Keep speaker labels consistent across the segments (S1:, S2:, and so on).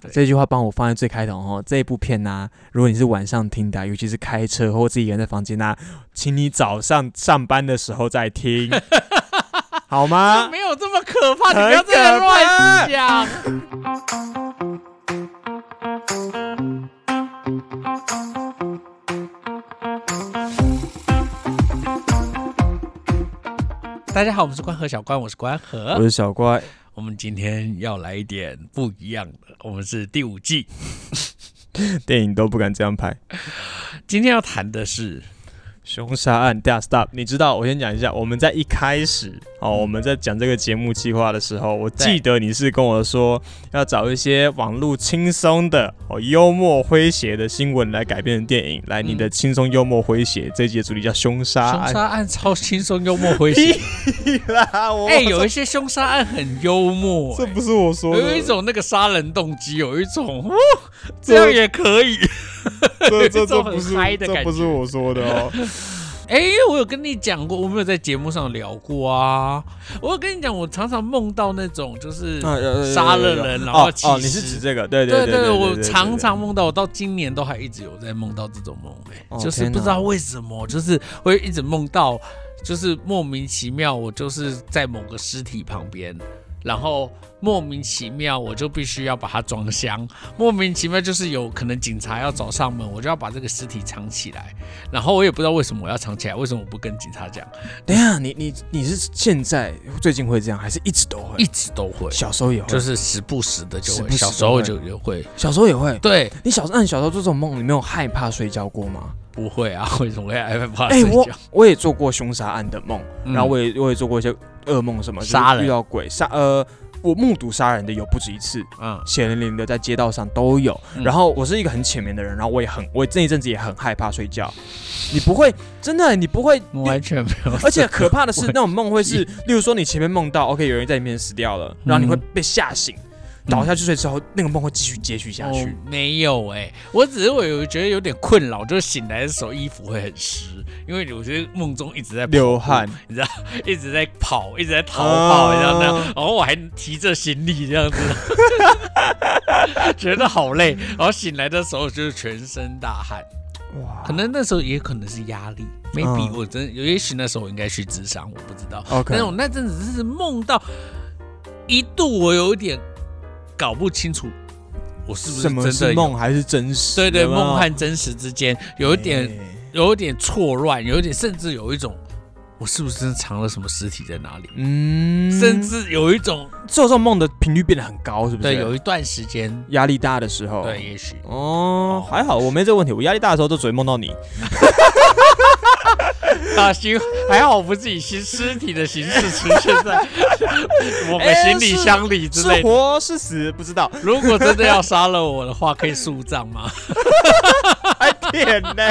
S1: 对
S2: 这句话帮我放在最开头哦。这一部片呢、如果你是晚上听的啊，尤其是开车或自己一个人在房间呐、请你早上上班的时候再听，好吗？
S1: 没有这么可怕，你不要
S2: 很
S1: 再乱讲。大家好，我们是关河小关，我是关河我。
S2: 是小乖，
S1: 我们今天要来一点不一样的，我们是第五季，
S2: 电影都不敢这样拍。
S1: 今天要谈的是
S2: 凶杀案，大家 stop。你知道，我先讲一下，我们在一开始哦，
S1: 嗯
S2: 我们在讲这个节目计划的时候，我
S1: 对
S2: 记得你是跟我说要找一些网络轻松的哦、幽默诙谐的新闻来改编成电影。来，你的轻松幽默诙谐这一集的主题叫凶杀案。
S1: 凶杀案，超轻松幽默诙谐。
S2: 啦，我
S1: 哎、有一些凶杀案很幽默、
S2: 这不是我说的，
S1: 有一种那个杀人动机，有一种哦，这样也可以。
S2: 这这
S1: 这种
S2: 这不是
S1: 很嗨的
S2: 这
S1: 感觉
S2: 不是我说的哦。
S1: 哎、我有跟你讲过，我没有在节目上聊过啊。我有跟你讲，我常常梦到那种就是杀了人，然后
S2: 哦哦，
S1: 弃
S2: 你是
S1: 尸
S2: 指这个？对
S1: 对
S2: 对对，
S1: 我常常梦到，我到今年都还一直有在梦到这种梦、哎、
S2: 哦
S1: 就是不知道为什么，就是会一直梦到，就是莫名其妙，我就是在某个尸体旁边，然后莫名其妙我就必须要把它装箱，莫名其妙就是有可能警察要找上门，我就要把这个尸体藏起来，然后我也不知道为什么我要藏起来，为什么我不跟警察讲，
S2: 等一下，你 你你是现在最近会这样，还是一直都会？
S1: 一直都会。
S2: 小时候也会，
S1: 就是时不时的就会，
S2: 时不时
S1: 小时候
S2: 会
S1: 就也会，
S2: 小时候也会。
S1: 对，
S2: 你小时候，小时候做这种梦，你没有害怕睡觉过吗？
S1: 不会啊，为什么会害怕
S2: 哎、我
S1: 睡觉？
S2: 我也做过凶杀案的梦，
S1: 嗯
S2: 然后我也我也做过一些噩梦，什么就是
S1: 杀人。
S2: 遇到鬼杀呃，我目睹杀人的有不止一次，
S1: 嗯。
S2: 血淋淋的在街道上都有。
S1: 嗯。
S2: 然后我是一个很浅眠的人，然后我也很我这一阵子也很害怕睡觉。你不会真的，你不会，
S1: 我完全没有，
S2: 而且可怕的是那种梦会是，例如说你前面梦到 OK 有人在里面死掉了，然后你会被吓醒，倒下去睡之后，那个梦会继续接续下去。
S1: 哦。没有哎、我只是我有觉得有点困扰，就是醒来的时候衣服会很湿，因为我觉得梦中一直在
S2: 流汗，
S1: 你知道，一直在跑，一直在逃跑，
S2: 啊。
S1: 你知道那样，然后我还提着行李这样子，觉得好累，然后醒来的时候就是全身大汗，
S2: 哇。
S1: 可能那时候也可能是压力，maybe
S2: 嗯。
S1: 我真的，也许那时候我应该去智商，我不知道。
S2: OK，
S1: 但是我那阵子是梦到，一度我有一点搞不清楚，我是不是
S2: 什么
S1: 真的
S2: 梦还是真实？
S1: 对对，
S2: 有没有
S1: 梦和真实之间有一点，
S2: 哎
S1: 有一点错乱，有一点，甚至有一种，我是不是真的藏了什么尸体在哪里？
S2: 嗯，
S1: 甚至有一种，
S2: 做这种梦的频率变得很高，是不是？
S1: 对，有一段时间，
S2: 压力大的时候。
S1: 对，。也许
S2: 哦，还好我没这个问题，我压力大的时候都只会梦到你。
S1: 啊，行，还好我不是以尸尸体的形式出现在我们
S2: 哎
S1: 行李箱里之
S2: 是
S1: 类的。
S2: 活是死不知道，
S1: 如果真的要杀了我的话，可以树葬吗？
S2: 还骗呢。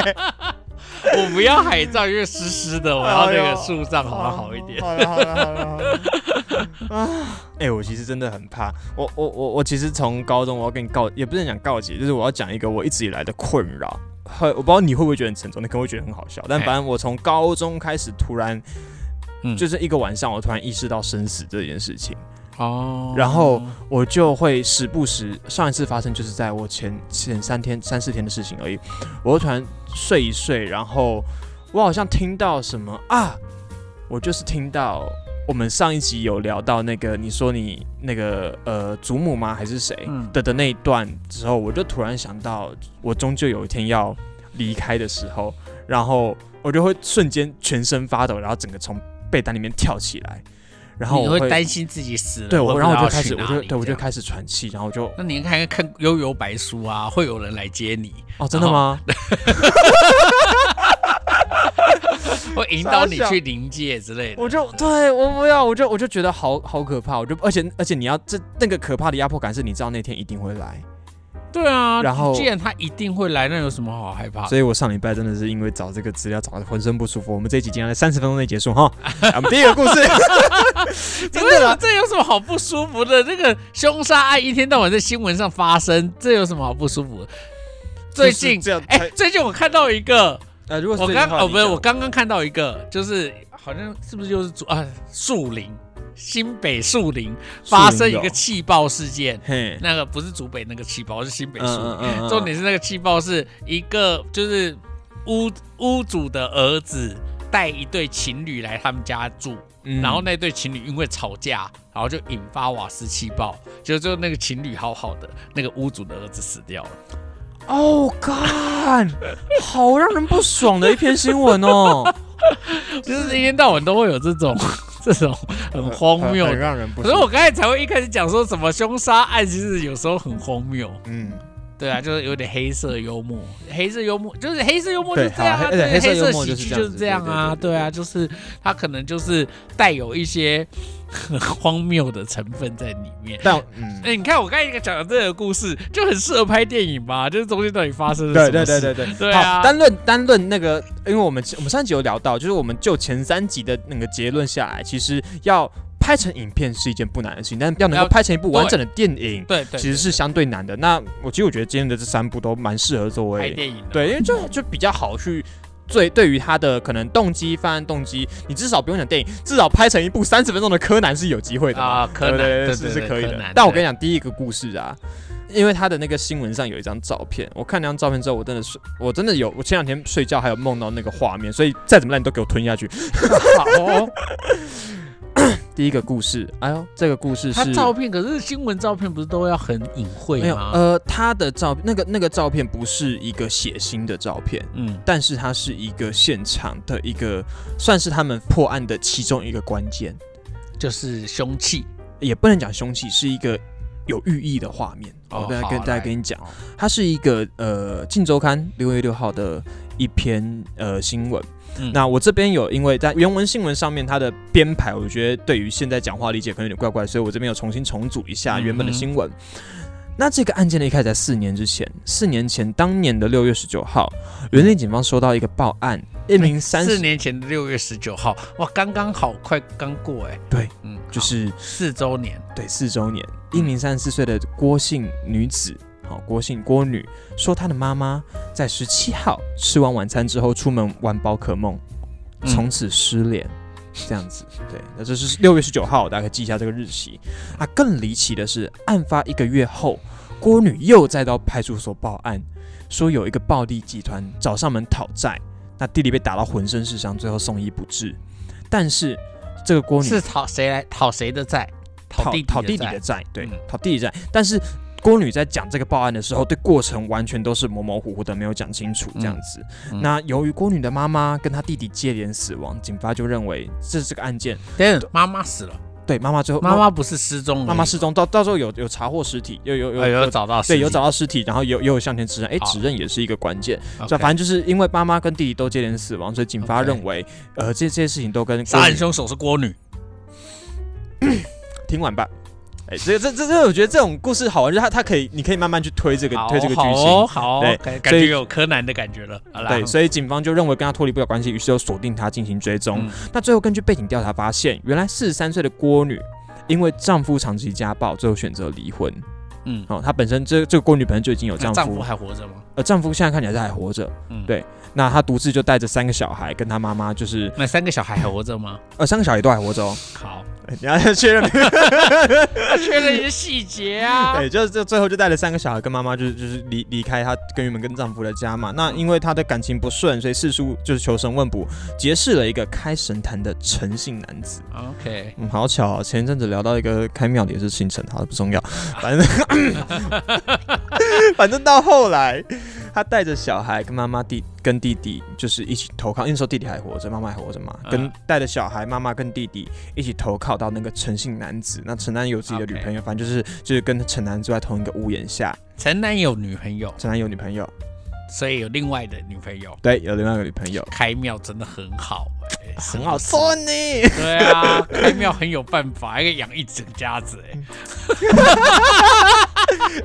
S1: 我不要海葬，因为湿湿的，我要那个树葬好像好一点。
S2: 好了好了好了 哎，我其实真的很怕。我我我我其实从高中我要跟你告，也不是讲告解，就是我要讲一个我一直以来的困扰。很我不知道你会不会觉得很沉重，你可能会觉得很好笑。但
S1: 哎
S2: 反正我从高中开始，突然
S1: 嗯
S2: 就是一个晚上，我突然意识到生死这件事情。
S1: 哦
S2: 然后我就会时不时，上一次发生就是在我前前三天三四天的事情而已，我会突然睡一睡，然后我好像听到什么啊，我就是听到我们上一集有聊到那个你说你那个呃祖母吗？还是谁？
S1: 嗯。
S2: 的的那一段之后，我就突然想到我终究有一天要离开的时候，然后我就会瞬间全身发抖，然后整个从被单里面跳起来，然后我
S1: 会担心自己死了，
S2: 对我，然后我就开始，我就对我就开始喘气，然后我就
S1: 那你看看《悠悠白书》啊，会有人来接你，
S2: 哦，真的吗？
S1: 会引导你去临界之类的。
S2: 我就对我不要，我就我就觉得好好可怕，我就而且而且你要这那个可怕的压迫感是你知道那天一定会来，
S1: 对啊，
S2: 然后
S1: 既然他一定会来，那有什么好害怕？
S2: 所以我上礼拜真的是因为找这个资料找的浑身不舒服。我们这一集今天在三十分钟内结束哈，来 我们第一个故事，真的啦，
S1: 这有什么好不舒服的？这个凶杀案一天到晚在新闻上发生，这有什么好不舒服的？最近哎、
S2: 才
S1: 最近我看到一个，
S2: 呃，如果是
S1: 我刚哦不是，我刚刚看到一个，就是好像是不是就是主啊树林新北树林发生一个气爆事件，
S2: 嘿，
S1: 那个不是竹北那个气爆，是新北树林。
S2: 嗯嗯嗯，
S1: 重点是那个气爆是一个就是屋屋主的儿子带一对情侣来他们家住，
S2: 嗯。
S1: 然后那对情侣因为吵架，然后就引发瓦斯气爆，就就那个情侣好好的，那个屋主的儿子死掉了。
S2: 哦，干，好让人不爽的一篇新闻哦，
S1: 就是一天到晚都会有这种 这种很荒谬
S2: 很。让人不爽。
S1: 可是我刚才才会一开始讲说什么凶杀案，其实有时候很荒谬。
S2: 嗯，
S1: 对啊，就是有点黑色幽默，黑色幽默就是黑色幽默就是这样
S2: 黑
S1: 对，
S2: 黑色幽默就是
S1: 喜剧就是
S2: 这样
S1: 啊，
S2: 对
S1: 啊，就是它可能就是带有一些很 荒谬的成分在里面。
S2: 但嗯，
S1: 哎，你看我刚才讲的这个故事，就很适合拍电影吧？就是中间到底发生了什么事？
S2: 对对对对
S1: 对啊
S2: 好，单论单论那个，因为我们我们上集有聊到，就是我们就前三集的那个结论下来，其实要拍成影片是一件不难的事情，但要能够拍成一部完整的电影，
S1: 对对，
S2: 其实是相对难的。那我其实我觉得今天的这三部都蛮适合作为
S1: 拍电影的。
S2: 对，因为就就比较好去。最对于他的可能动机、犯案动机，你至少不用讲电影，至少拍成一部三十分钟的柯南是有机会的嘛
S1: 啊，柯南
S2: 是是可以。的但我跟你讲，第一个故事啊，因为他的那个新闻上有一张照片，我看那张照片之后，我真的是，我真的有，我前两天睡觉还有梦到那个画面，所以再怎么烂你都给我吞下去。
S1: 好哦，
S2: 第一个故事，哎呦，这个故事
S1: 他
S2: 是
S1: 照片可是新闻照片不是都要很隐晦
S2: 没有，呃，他的照那个那个照片不是一个血腥的照片，
S1: 嗯，
S2: 但是它是一个现场的一个，算是他们破案的其中一个关键，
S1: 就是凶器。
S2: 也不能讲凶器，是一个有寓意的画面。
S1: 哦
S2: 我跟大家跟你讲
S1: 哦，
S2: 它是一个呃《镜周刊》六月六号的一篇呃新闻。
S1: 嗯
S2: 那我这边有因为在原文新闻上面它的编排，我觉得对于现在讲话理解可能有点怪怪，所以我这边有重新重组一下原本的新闻。那这个案件呢，一开始在四年之前，四年前当年的六月十九号，园林警方收到一个报案，一名三
S1: 四年前的六月十九号，哇，刚刚好，快刚过哎。
S2: 对，
S1: 嗯，
S2: 就是
S1: 四周年。
S2: 对四周年，一名三十四岁的郭姓女子，好、郭姓郭女说，她的妈妈在十七号吃完晚餐之后出门玩宝可梦，
S1: 嗯
S2: 从此失联。这样子，对，那这是六月十九号，大家可以记一下这个日期。啊，更离奇的是，案发一个月后，郭女又再到派出所报案，说有一个暴力集团找上门讨债，那弟弟被打到浑身是伤，最后送医不治。但是这个郭女
S1: 是讨谁来讨谁的债？
S2: 讨
S1: 弟
S2: 讨弟弟的债，对
S1: 嗯，
S2: 讨弟弟债。但是郭女在讲这个报案的时候，对过程完全都是模模糊糊的，没有讲清楚这样子。
S1: 嗯
S2: 那由于郭女的妈妈跟她弟弟接连死亡，警方就认为这是这个案件。
S1: 等等，妈妈死了，
S2: 对，妈妈最后
S1: 妈妈不是失踪
S2: 妈妈失踪，到到时候有有查获尸体，有有有
S1: 呃有找到尸体，
S2: 对有找到尸体，然后有也有向前指认，哎，指认也是一个关键。这反正就是因为妈妈跟弟弟都接连死亡，所以警方认为，呃，这这些事情都跟
S1: 杀人凶手是郭女。
S2: 听完吧。哎，这这这这，我觉得这种故事好玩，就是它它可以，你可以慢慢去推这个推这个剧情。
S1: 好哦，好哦
S2: 对
S1: 感觉有柯南的感觉了。好啦
S2: 对，所以警方就认为跟他脱离不了关系，于是就锁定他进行追踪。
S1: 嗯
S2: 那最后根据背景调查发现，原来四十三岁的郭女因为丈夫长期家暴，最后选择离婚。
S1: 嗯，
S2: 哦，她本身这这个郭女本身就已经有丈夫，
S1: 丈夫还活着吗？
S2: 呃，丈夫现在看起来是还活着。
S1: 嗯，
S2: 对那她独自就带着三个小孩，跟她妈妈就是
S1: 那三个小孩还活着吗？
S2: 呃三个小孩都还活着哦。
S1: 好，
S2: 你要确认，
S1: 确认一些细节啊。
S2: 对，就是就最后就带了三个小孩跟妈妈，就是就是离离开她跟原本跟丈夫的家嘛。那因为她的感情不顺，所以四叔就是求神问卜，结识了一个开神坛的诚信男子。
S1: OK，
S2: 嗯，好巧、哦，前一阵子聊到一个开庙的也是姓陈，好的不重要，反正 反正到后来，他带着小孩跟妈妈弟跟弟弟就是一起投靠，那时候弟弟还活着，妈妈还活着嘛，跟
S1: 嗯
S2: 带着小孩、妈妈跟弟弟一起投靠到那个诚信男子。那陈男有自己的女朋友反正就是就是跟陈男住在同一个屋檐下。
S1: 陈男有女朋友，
S2: 陈男有女朋友，
S1: 所以有另外的女朋友。
S2: 对，有另外一个女朋友，
S1: 开庙真的很好、欸，
S2: 很好
S1: 说。
S2: 说呢。
S1: 对啊，开庙很有办法，还可以养一整家子、欸，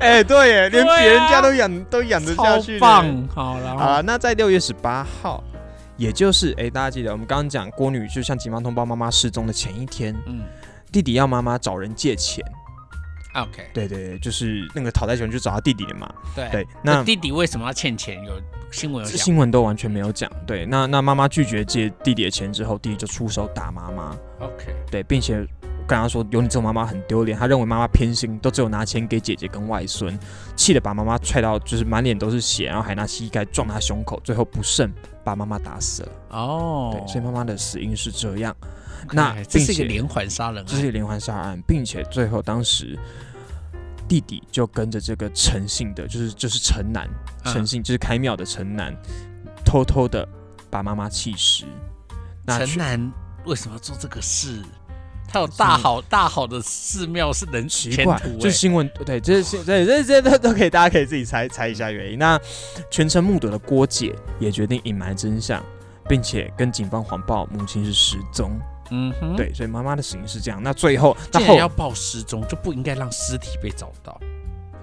S2: 哎、对耶，连别人家都养都养得下去呢，
S1: 棒。好，
S2: 了，那在六月十八号，也就是哎、大家记得我们刚刚讲郭女就像警方通报妈妈失踪的前一天，
S1: 嗯
S2: 弟弟要妈妈找人借钱，
S1: ，OK，
S2: 对对对，就是那个讨债权就找他弟弟了嘛，
S1: 对
S2: 对，
S1: 那
S2: 那
S1: 弟弟为什么要欠钱？有新闻有讲。
S2: 新闻都完全没有讲，对，那那妈妈拒绝借弟弟的钱之后，弟弟就出手打妈妈
S1: ，OK，
S2: 对，并且跟他说有你这种妈妈很丢脸，他认为妈妈偏心，都只有拿钱给姐姐跟外孙，气得把妈妈踹到就是满脸都是血，然后还拿膝盖撞他胸口，最后不慎把妈妈打死了。
S1: 哦，
S2: 对，所以妈妈的死因是这样。那
S1: 这是一个连环杀人案，
S2: 这是一个连环杀案，并且最后当时弟弟就跟着这个诚信的，就是就是陈南，
S1: 嗯
S2: 陈姓就是开庙的陈南，偷偷的把妈妈气死。那去
S1: 陈南为什么要做这个事？他有大好大好的寺庙是能
S2: 奇怪，
S1: 前途欸
S2: 就是新闻对，这是对这这都都可以，大家可以自己猜猜一下原因。那全程目睹的郭姐也决定隐瞒真相，并且跟警方谎报母亲是失踪。
S1: 嗯哼，
S2: 对，所以妈妈的死因是这样。那最后，那后
S1: 要报失踪，就不应该让尸体被找到。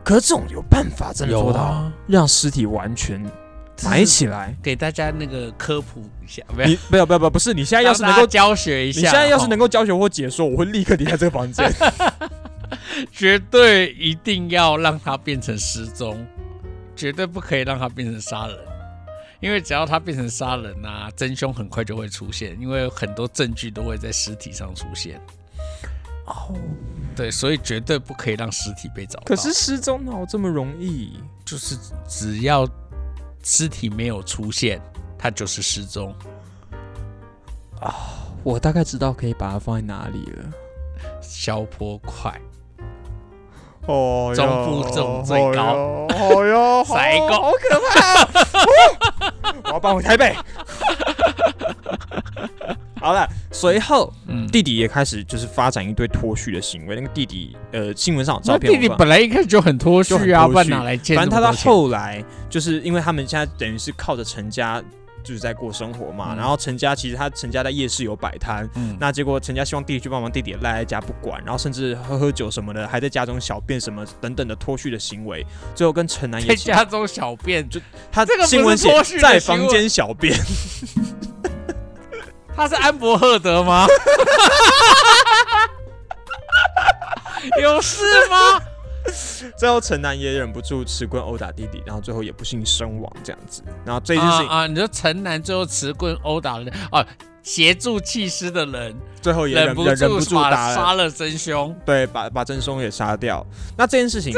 S2: 可是这种有办法真的做到、
S1: 啊，
S2: 让尸体完全埋起来？
S1: 给大家那个科普一下，不要
S2: 你不要不要不要，不是你现在要是能够
S1: 教学一下，
S2: 你现在要是能，
S1: 够
S2: 教学或解说，我会立刻离开这个房间。
S1: 绝对一定要让他变成失踪，绝对不可以让他变成杀人。因为只要他变成杀人啊，真凶很快就会出现，因为很多证据都会在尸体上出现。
S2: 哦，
S1: 对，所以绝对不可以让尸体被找到。
S2: 可是失踪哪有这么容易？
S1: 就是只要尸体没有出现，他就是失踪。
S2: 啊我大概知道可以把它放在哪里了。
S1: 消坡块，
S2: 哦
S1: 中部重最高
S2: 哦哟，好
S1: 塞狗
S2: 好可怕、哦！我要搬回台北。好了，随后
S1: 嗯，
S2: 弟弟也开始就是发展一堆脱序的行为。那个弟弟，呃，新闻上有照片
S1: 弟弟本来一开始就很脱序啊，不然哪来欠
S2: 反正他到后来，就是因为他们现在等于是靠着陈家就是在过生活嘛，
S1: 嗯
S2: 然后陈家其实他陈家在夜市有摆摊，
S1: 嗯，
S2: 那结果陈家希望弟弟去帮忙，弟弟也赖在家不管，然后甚至喝喝酒什么的，还在家中小便什么等等的脱序的行为，最后跟陈南
S1: 在
S2: 也起
S1: 家中小便，就
S2: 他
S1: 这个
S2: 新闻写在房间小便，
S1: 他是安博赫德吗？有事吗？
S2: 最后陈南也忍不住持棍殴打弟弟，然后最后也不幸身亡这样子。然后这件事情、
S1: 啊！你说陈南最后持棍殴打了啊，协助弃尸的人
S2: 最后也
S1: 忍不
S2: 住
S1: 把
S2: 打了，
S1: 杀了真凶，
S2: 对，把把真凶也杀掉。那这件事情，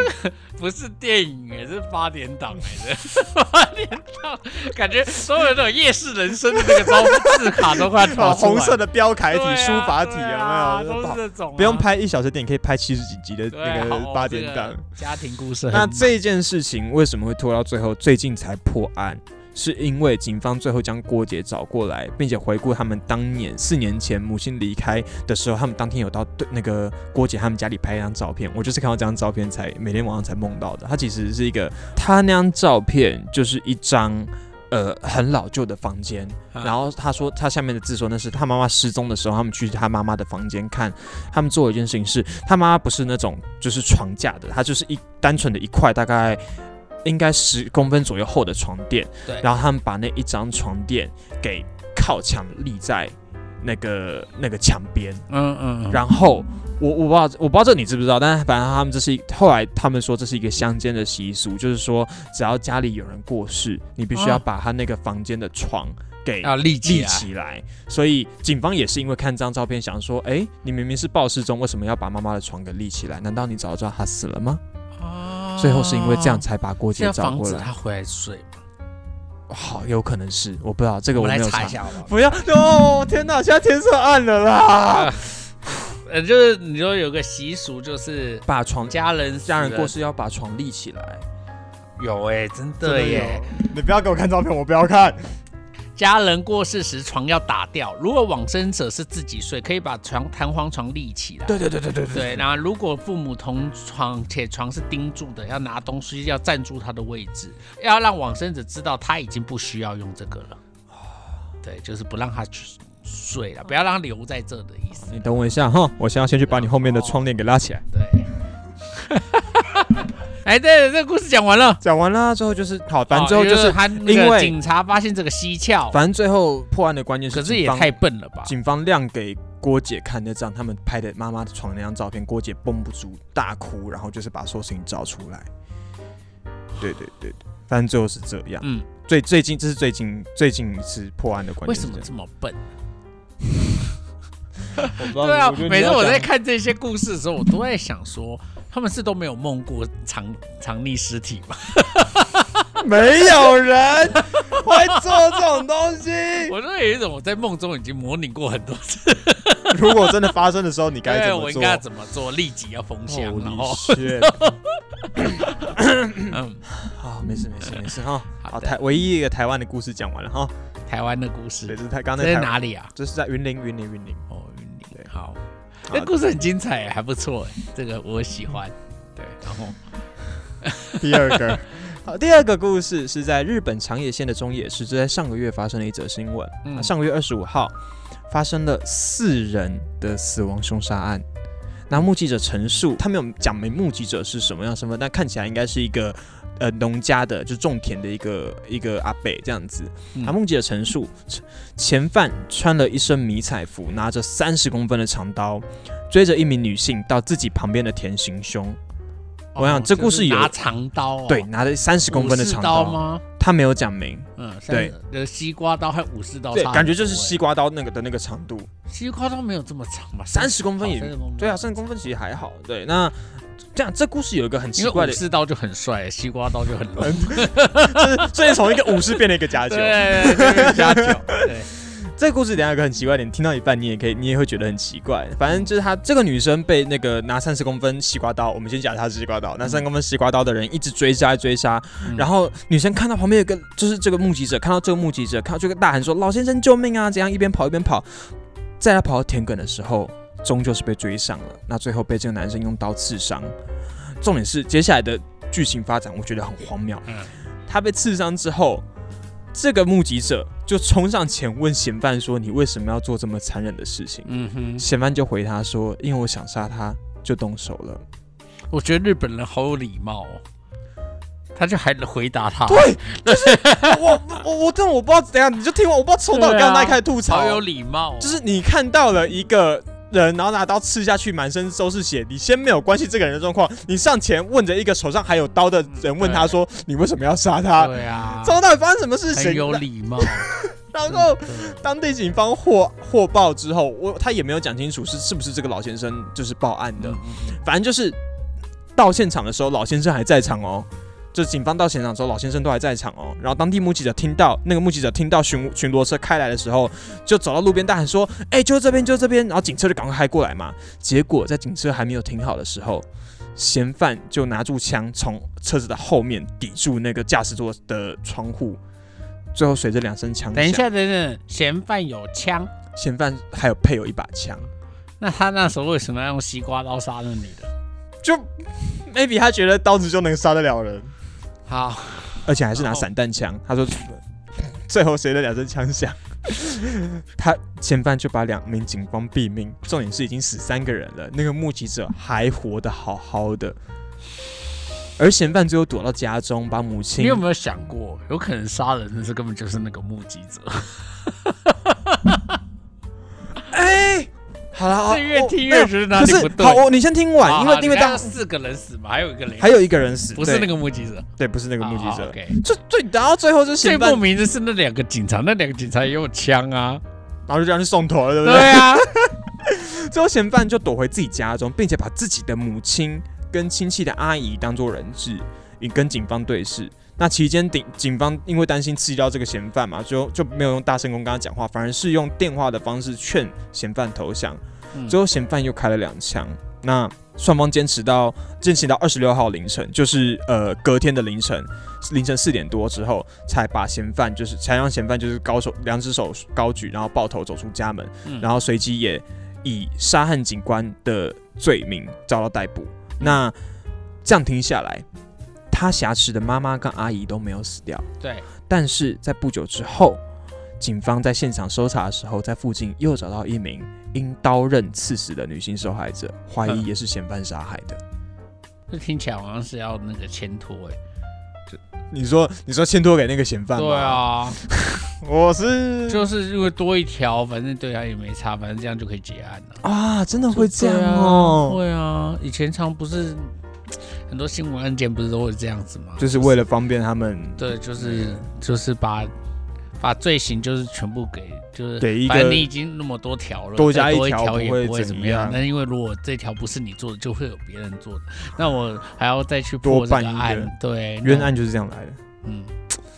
S1: 不是电影哎，是八点档来的。八点档感觉 所有那种夜市人生的那个招字卡都快
S2: 哦
S1: 跑
S2: 红色的标楷体、书法体有
S1: 啊
S2: 没有？
S1: 都是这种啊，
S2: 不用拍一小时电影，可以拍七十几集的那个八点档。
S1: 这个家庭故事。
S2: 那这件事情为什么会拖到最后，最近才破案？是因为警方最后将郭姐找过来，并且回顾他们当年四年前母亲离开的时候，他们当天有到对那个郭姐他们家里拍一张照片。我就是看到这张照片才每天晚上才梦到的。他其实是一个，他那张照片就是一张。呃，很老旧的房间，
S1: 啊
S2: 然后他说，他下面的字说那是他妈妈失踪的时候，他们去他妈妈的房间看，他们做了一件事情是，他妈妈不是那种就是床架的，它就是一单纯的一块大概应该十公分左右厚的床垫，
S1: 对。
S2: 然后他们把那一张床垫给靠墙立在那个那个墙边，
S1: 嗯嗯嗯，
S2: 然后我我不知道我不知道这你知不知道，但是反正他们这是后来他们说这是一个乡间的习俗，就是说只要家里有人过世，你必须要
S1: 啊。
S2: 把他那个房间的床给
S1: 要立起
S2: 立
S1: 来，
S2: 起来，所以警方也是因为看这张照片，想说，哎，你明明是暴失中，为什么要把妈妈的床给立起来？难道你早就知道她死了吗？
S1: 啊
S2: 最后是因为这样才把郭姐
S1: 现在防
S2: 找过来。
S1: 止他回来睡嘛。
S2: 好，有可能是，我不知道这个
S1: 我们
S2: 我没有查。
S1: 来查一下好不好？
S2: 不要哦！天哪，现在天色暗了啦！
S1: 呃，就是你说有个习俗，就是
S2: 把床
S1: 家人
S2: 家人过世要把床立起来。
S1: 有哎、真的耶！
S2: 你不要给我看照片，我不要看。
S1: 家人过世时床要打掉，如果往生者是自己睡，可以把床弹簧床立起来。
S2: 对对对对对
S1: 对，然后如果父母同床且床是钉住的，要拿东西要站住他的位置，要让往生者知道他已经不需要用这个了。对，就是不让他去睡了，不要让他留在这的意思。
S2: 你等我一下哈，我先要先去把你后面的窗帘给拉起来。
S1: 对。哎，对，这个故事讲完了。
S2: 讲完了，最后就是好，反正
S1: 哦
S2: 最后就是，
S1: 他那
S2: 因为
S1: 个警察发现这个蹊跷，
S2: 反正最后破案的关键是
S1: 可是也太笨了吧？
S2: 警方亮给郭姐看那张他们拍的妈妈的床那张照片，郭姐绷不住大哭，然后就是把所有事情找出来。对对对对，反正最后是这样。
S1: 嗯，
S2: 最最近这是最近最近一次破案的关键
S1: 为什么。
S2: 这
S1: 么笨？对啊每次我在看这些故事的时候，我都在想说，他们是都没有梦过藏藏匿尸体吗？
S2: 没有人会做这种东西。
S1: 我说有一种我在梦中已经模拟过很多次，
S2: 如果真的发生的时候，你该怎么做？
S1: 我应该要怎么做，立即要封箱，然后
S2: Holy shit
S1: 嗯，
S2: 好，没事没事没事哈。好，台唯一一个台湾的故事讲完了哈。
S1: 台湾的故
S2: 对，
S1: 事
S2: 这是台刚
S1: 这
S2: 才，
S1: 在哪里啊？
S2: 这是在云林云林云林。
S1: 哦，云林
S2: 对。
S1: 好，
S2: 好
S1: 这故事很精彩，还不错，这个我喜欢。对，然后
S2: 第二个，好，第二个故事是在日本长野县的中野市，这在上个月发生了一则新闻。
S1: 嗯
S2: 那上个月二十五号发生了四人的死亡凶杀案。那目击者陈述，他没有讲明目击者是什么样身份，但看起来应该是一个呃农家的，就种田的一个一个阿伯这样子。
S1: 嗯
S2: 那目击者陈述，前犯穿了一身迷彩服，拿着三十公分的长刀，追着一名女性到自己旁边的田行凶。我想
S1: 哦
S2: 这故事有
S1: 就是拿长刀哦，
S2: 对，拿着三十公分的长刀，
S1: 刀吗？
S2: 他没有讲明。
S1: 嗯，
S2: 对
S1: 西瓜刀和武士刀
S2: 对感觉就是西瓜刀那个的那个长度，
S1: 西瓜刀没有这么长吧？
S2: 三十公分也
S1: 30公分
S2: 对啊，三十公分其实还好。对，那这样这故事有一个很奇怪的，
S1: 武士刀就很帅，西瓜刀就很 low。
S2: 就是所以从一个武士变了一个假酒。
S1: 对，就是加酒。对，
S2: 这个故事等一下有个很奇怪的点，听到一半你也可以，你也会觉得很奇怪。反正就是她这个女生被那个拿三十公分西瓜刀，我们先假设她是西瓜刀，拿三十公分西瓜刀的人一直追杀追杀，
S1: 嗯
S2: 然后女生看到旁边有个就是这个目击者，看到这个目击者，看到这个大喊说：“老先生救命啊！”怎样一边跑一边跑，在她跑到田埂的时候，终究是被追上了。那最后被这个男生用刀刺伤。重点是接下来的剧情发展，我觉得很荒谬。
S1: 嗯
S2: 他被刺伤之后，这个目击者就冲上前问嫌犯说：“你为什么要做这么残忍的事情？”
S1: 嗯哼，
S2: 嫌犯就回他说：“因为我想杀他，就动手了。
S1: 我觉得日本人好有礼貌哦。他就还回答他，
S2: 对我我我真的我不知道怎样，你就听我，我不知道从到刚刚那里开始吐槽，
S1: 好有礼貌哦，
S2: 就是你看到了一个人，然后拿刀刺下去，满身都是血，你先没有关系这个人的状况，你上前问着一个手上还有刀的人，问他说：“你为什么要杀他？”
S1: 对啊，
S2: 从头到底发生什么事情
S1: 很
S2: 情？
S1: 有礼貌。
S2: 然后当地警方获获报之后，我他也没有讲清楚是是不是这个老先生就是报案的，
S1: 嗯嗯
S2: 反正就是到现场的时候，老先生还在场哦。就警方到现场的时候，老先生都还在场哦。然后当地目击者听到那个目击者听到巡巡逻车开来的时候，就走到路边大喊说：“哎、就这边，就这边！”然后警车就赶快开过来嘛。结果在警车还没有停好的时候，嫌犯就拿住枪从车子的后面抵住那个驾驶座的窗户，最后随着两声枪响，
S1: 等一下，等等，嫌犯有枪，
S2: 嫌犯还有配有一把枪，
S1: 那他那时候为什么要用西瓜刀杀那女的？
S2: 就 maybe 他觉得刀子就能杀得了人。
S1: 好，
S2: 而且还是拿散弹枪。他说，最后谁的两声枪响，他嫌犯就把两名警方毙命。重点是已经死三个人了，那个目击者还活得好好的。而嫌犯最后躲到家中，把母亲
S1: 你有没有想过，有可能杀人的是根本就是那个目击者？
S2: 好了，好
S1: 这越
S2: 我
S1: 听越觉得哪里不对。
S2: 好，我你先听完，因为因为当
S1: 当四个人死嘛，还有一个人
S2: 还有一个人死，
S1: 不是那个目击者，
S2: 对，不是那
S1: 那
S2: 个目击者。就对，然后最后就
S1: 最不，明的是那两个警察，那两个警察也有枪啊。
S2: 然后就这样去送头了，对不对？
S1: 对啊，
S2: 最后嫌犯就躲回自己家中，并且把自己的母亲跟亲戚的阿姨当做人质，以跟警方对视。那期间，警警方因为担心刺激到这个嫌犯嘛，就就没有用大声公跟他讲话，反而是用电话的方式劝嫌犯投降。
S1: 嗯。
S2: 最后嫌犯又开了两枪。那双方坚持到坚持到二十六号凌晨，就是呃隔天的凌晨，凌晨四点多之后，才把嫌犯就是才让嫌犯就是高手两只手高举，然后抱头走出家门，
S1: 嗯。
S2: 然后随即也以杀害警官的罪名遭到逮捕。
S1: 嗯。
S2: 那这样听下来，他挟持的妈妈跟阿姨都没有死掉，
S1: 对，
S2: 但是在不久之后，警方在现场搜查的时候，在附近又找到一名因刀刃刺死的女性受害者，怀疑
S1: 嗯
S2: 也是嫌犯杀害的。
S1: 这听起来好像是要那个牵拖哎。
S2: 你说，你说牵拖给那个嫌犯吗？
S1: 对，啊，
S2: 我是
S1: 就是因为多一条，反正对他也没差，反正这样就可以结案了。
S2: 啊，真的会这样哦，
S1: 会啊，以前常不是很多新闻案件不是都会这样子吗？
S2: 就是为了方便他们。
S1: 对，就是就是把把罪行就是全部给就是反正你已经那么多条了，
S2: 多加
S1: 多一
S2: 一条
S1: 条也
S2: 不会怎么样。
S1: 那因为如果这条不是你做的，就会有别人做的，那我还要再去
S2: 多
S1: 破这个案，对，
S2: 冤案就是这样来的。
S1: 嗯，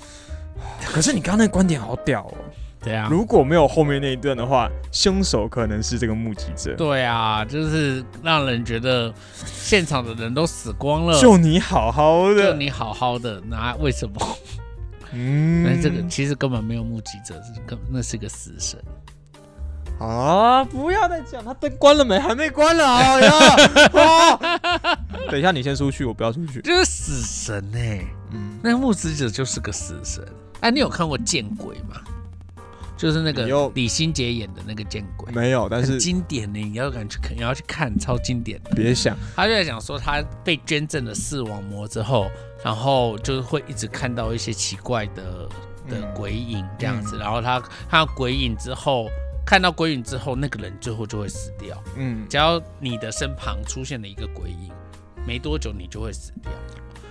S2: 可是你刚刚那个观点好屌哦！
S1: 对啊，
S2: 如果没有后面那一段的话，凶手可能是这个目击者。
S1: 对啊，就是让人觉得现场的人都死光了，
S2: 就你好好的就，
S1: 你好好的，那为什么？
S2: 嗯
S1: 那这个其实根本没有目击者，是根那是个死神。
S2: 啊，不要再讲，他灯关了没？还没关了，哎呀！啊 等一下，你先出去，我不要出去。
S1: 就是死神哎、
S2: 嗯，
S1: 那个目击者就是个死神。哎、你有看过《见鬼》吗？就是那个李心洁演的那个《见鬼》，
S2: 没有，但是
S1: 经典的，你要敢去看，你要去看，超经典的。
S2: 别想，
S1: 他就在讲说，他被捐赠了视网膜之后，然后就是会一直看到一些奇怪的的
S2: 嗯
S1: 鬼影这样子，然后他看到鬼影之后，看到鬼影之后，那个人最后就会死掉。
S2: 嗯，
S1: 只要你的身旁出现了一个鬼影，没多久你就会死掉。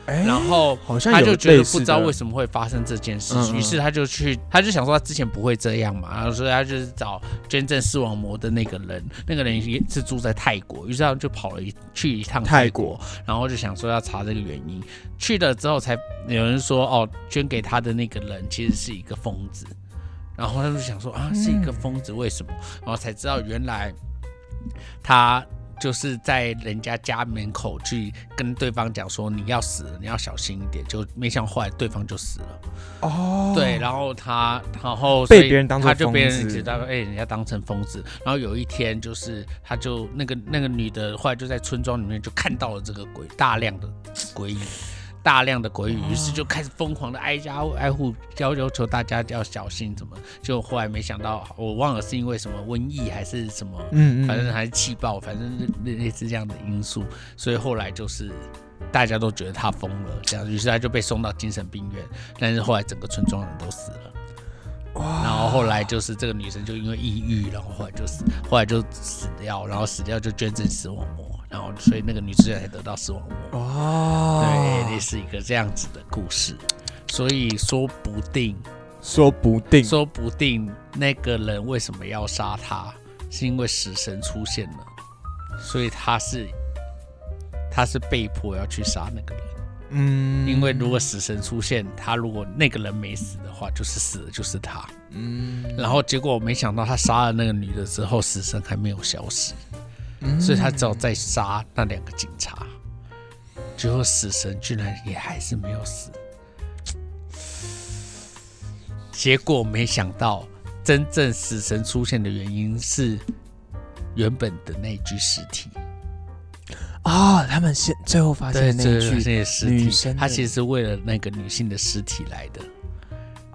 S2: 哎
S1: 然后他就觉得不知道为什么会发生这件事，于是他就去，他就想说他之前不会这样嘛，然后所以他就是找捐赠视网膜的那个人，那个人也是住在泰国，于是他就跑了一去一趟泰国，然后就想说要查这个原因，去了之后才有人说哦，捐给他的那个人其实是一个疯子，然后他就想说啊是一个疯子为什么，然后才知道原来他。就是在人家家门口去跟对方讲说你要死了，你要小心一点，就没想到后来对方就死了。
S2: 哦，
S1: 对，然后他，然后
S2: 被别人当
S1: 他就被人知道哎人家当成疯子。然后有一天，就是他就那个那个女的，后来就在村庄里面就看到了这个鬼大量的鬼影。大量的鬼语，于是就开始疯狂的挨家挨户要要求大家要小心，怎么？就后来没想到，我忘了是因为什么瘟疫还是什么，
S2: 嗯嗯，
S1: 反正还是气爆，反正类类似这样的因素，所以后来就是大家都觉得他疯了，这样，于是他就被送到精神病院，但是后来整个村庄人都死了。然后后来就是这个女生就因为抑郁，然后后来就死，后来就死掉，然后死掉就捐赠视网膜，然后所以那个女主角才得到视网膜。
S2: 哦，
S1: 对，类似一个这样子的故事。所以说不定，
S2: 说不定，
S1: 说不定那个人为什么要杀他，是因为死神出现了，所以他是他是被迫要去杀那个人。
S2: 嗯，
S1: 因为如果死神出现，他如果那个人没死的话，就是死的就是他。
S2: 嗯，
S1: 然后结果没想到他杀了那个女的之后，死神还没有消失，
S2: 嗯
S1: 所以他只好再杀那两个警察。最后死神居然也还是没有死。结果没想到，真正死神出现的原因是原本的那具尸体。
S2: 哦，他们现最后发，现那一句
S1: 这那些尸体他其实是为了那个女性的尸体来的。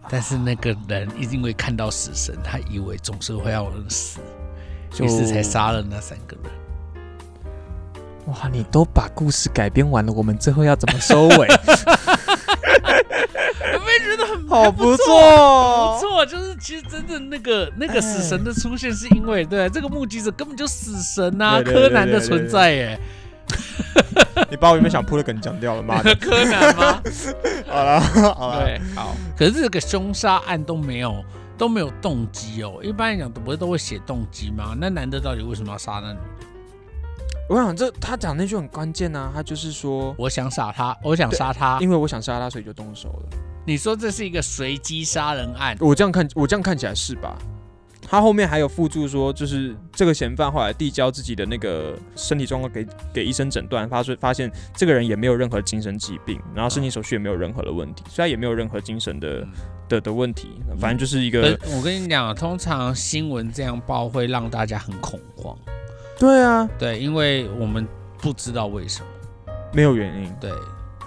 S1: 但是那个人因为看到死神，他以为总是会要人死，于是才杀了那三个人。
S2: 哇，你都把故事改编完了，我们最后要怎么收尾？
S1: 有没有觉得很
S2: 好不错
S1: 不
S2: 错，
S1: 就是其实真正那个那个死神的出现，是因为对这个目击者根本就死神啊，
S2: 对对对
S1: 柯南的存在耶，
S2: 你把我原本想铺的梗讲掉了，妈的！
S1: 柯南吗？
S2: 好了好了，
S1: 对，好。可是这个凶杀案都没有都没有动机哦，一般来讲不是都会写动机吗？那男的到底为什么要杀那女的？
S2: 我想这他讲那句很关键啊，他就是说，
S1: 我想杀他，我想杀他。
S2: 因为我想杀他，所以就动手了。
S1: 你说这是一个随机杀人案？
S2: 我这样看，我这样看起来是吧？他后面还有附注说，就是这个嫌犯后来递交自己的那个身体状况给给医生诊断，发现发现这个人也没有任何精神疾病，然后身体手续也没有任何的问题，虽然也没有任何精神的
S1: 嗯
S2: 的的问题，反正就是一个
S1: 呃我跟你讲，通常新闻这样报会让大家很恐慌，
S2: 对啊，
S1: 对，因为我们不知道为什么。
S2: 没有原因，
S1: 对，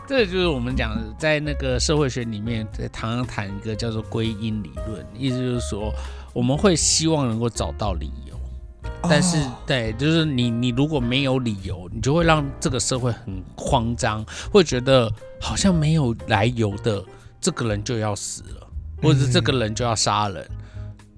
S1: 这就是我们讲的，在那个社会学里面，在常常谈一个叫做归因理论，意思就是说，我们会希望能够找到理由，但是、
S2: 哦
S1: 对，就是你你如果没有理由，你就会让这个社会很慌张，会觉得好像没有来由的这个人就要死了，或者是这个人就要杀人。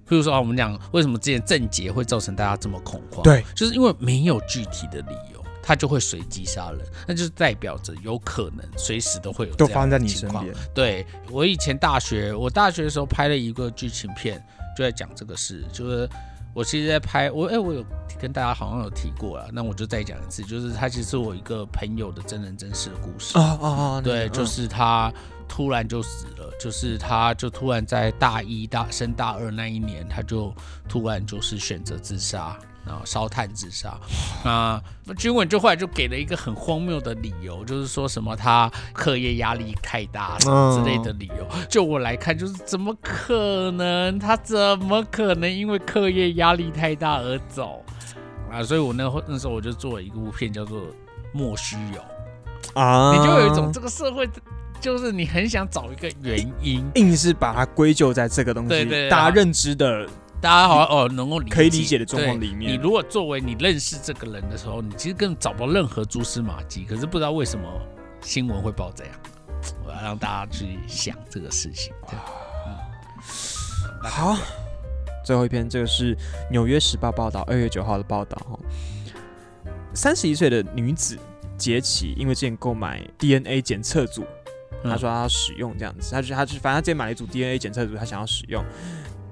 S1: 譬如说啊，我们讲为什么之前郑捷会造成大家这么恐慌，
S2: 对，
S1: 就是因为没有具体的理由。他就会随机杀人，那就是代表着有可能随时都会有
S2: 都发生在你。身边。
S1: 对我以前大学，我大学的时候拍了一个剧情片，就在讲这个事，就是我其实在拍我哎、我有跟大家好像有提过了，那我就再讲一次，就是它其实是我一个朋友的真人真事的故事。
S2: 啊啊啊！
S1: 对，
S2: 嗯
S1: 就是他突然就死了，就是他就突然在大一大升大二那一年，他就突然就是选择自杀。然后烧炭自杀，那军委就后来就给了一个很荒谬的理由，就是说什么他课业压力太大什么之类的理由。就我来看，就是怎么可能？他怎么可能因为课业压力太大而走啊？所以我那会那时候我就做了一部片，叫做《莫须有》。
S2: 啊，
S1: 你就有一种这个社会，就是你很想找一个原因，
S2: 硬是把它归咎在这个东西，
S1: 对对对
S2: 大家认知的
S1: 大家好像哦能够理
S2: 可以理解的状况
S1: 对
S2: 里面
S1: 你如果作为你认识这个人的时候，你其实根本找不到任何蛛丝马迹，可是不知道为什么新闻会报这样。我要让大家去想这个事情。
S2: 好，最后一篇，这个是《纽约时报》报道，二月九号的报道哈。三十一岁的女子杰奇，因为之前购买 DNA 检测组，
S1: 嗯
S2: 她说他要使用这样子，他就他就反正她之前买了一组 DNA 检测组，他想要使用，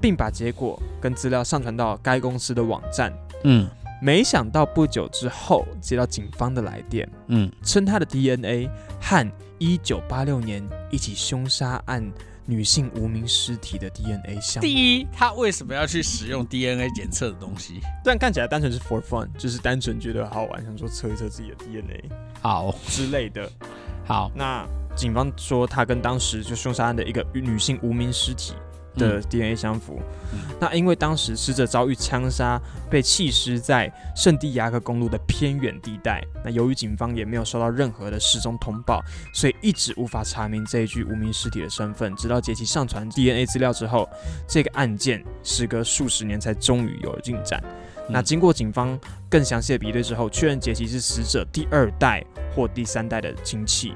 S2: 并把结果跟资料上传到该公司的网站。
S1: 嗯
S2: 没想到不久之后接到警方的来电，
S1: 嗯，
S2: 称他的 DNA 和一九八六年一起凶杀案女性无名尸体的 DNA 相
S1: 第一，他为什么要去使用 DNA 检测的东西？
S2: 但看起来单纯是 for fun，就是单纯觉得好玩，想说测一测自己的 DNA
S1: 好
S2: 之类的。
S1: 好，
S2: 那警方说他跟当时就凶杀案的一个女性无名尸体的
S1: 嗯
S2: DNA 相符。
S1: 嗯
S2: 那因为当时死者遭遇枪杀，被弃尸在圣地亚哥公路的偏远地带。那由于警方也没有收到任何的失踪通报，所以一直无法查明这一具无名尸体的身份。直到杰奇上传 DNA 资料之后，这个案件时隔数十年才终于有了进展。那
S1: 嗯
S2: 经过警方更详细的比对之后，确认杰奇是死者第二代或第三代的亲戚。